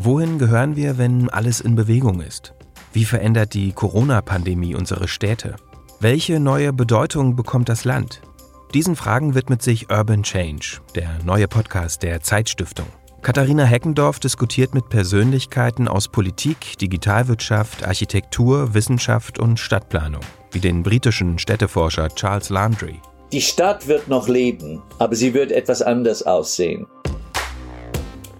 Wohin gehören wir, wenn alles in Bewegung ist? Wie verändert die Corona-Pandemie unsere Städte? Welche neue Bedeutung bekommt das Land? Diesen Fragen widmet sich Urban Change, der neue Podcast der Zeitstiftung. Katharina Heckendorf diskutiert mit Persönlichkeiten aus Politik, Digitalwirtschaft, Architektur, Wissenschaft und Stadtplanung, wie den britischen Städteforscher Charles Landry. Die Stadt wird noch leben, aber sie wird etwas anders aussehen.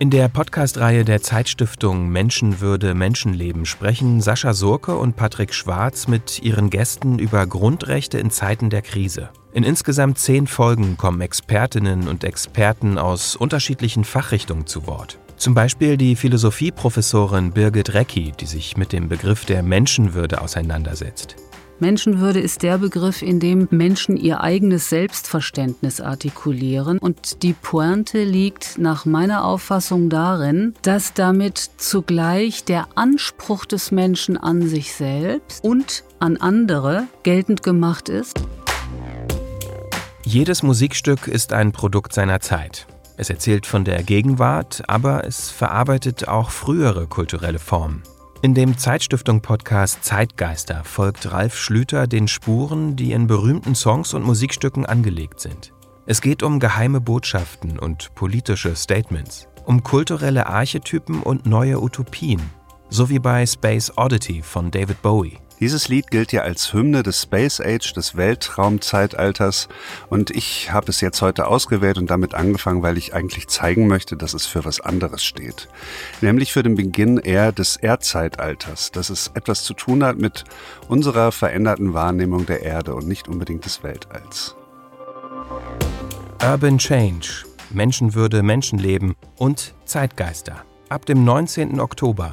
In der Podcast-Reihe der Zeitstiftung Menschenwürde Menschenleben sprechen Sascha Surke und Patrick Schwarz mit ihren Gästen über Grundrechte in Zeiten der Krise. In insgesamt zehn Folgen kommen Expertinnen und Experten aus unterschiedlichen Fachrichtungen zu Wort. Zum Beispiel die Philosophieprofessorin Birgit Recki, die sich mit dem Begriff der Menschenwürde auseinandersetzt. Menschenwürde ist der Begriff, in dem Menschen ihr eigenes Selbstverständnis artikulieren. Und die Pointe liegt nach meiner Auffassung darin, dass damit zugleich der Anspruch des Menschen an sich selbst und an andere geltend gemacht ist. Jedes Musikstück ist ein Produkt seiner Zeit. Es erzählt von der Gegenwart, aber es verarbeitet auch frühere kulturelle Formen. In dem Zeitstiftung-Podcast Zeitgeister folgt Ralf Schlüter den Spuren, die in berühmten Songs und Musikstücken angelegt sind. Es geht um geheime Botschaften und politische Statements, um kulturelle Archetypen und neue Utopien, so wie bei Space Oddity von David Bowie. Dieses Lied gilt ja als Hymne des Space Age, des Weltraumzeitalters. Und ich habe es jetzt heute ausgewählt und damit angefangen, weil ich eigentlich zeigen möchte, dass es für was anderes steht. Nämlich für den Beginn eher des Erdzeitalters, dass es etwas zu tun hat mit unserer veränderten Wahrnehmung der Erde und nicht unbedingt des Weltalls. Urban Change, Menschenwürde, Menschenleben und Zeitgeister. Ab dem 19. Oktober.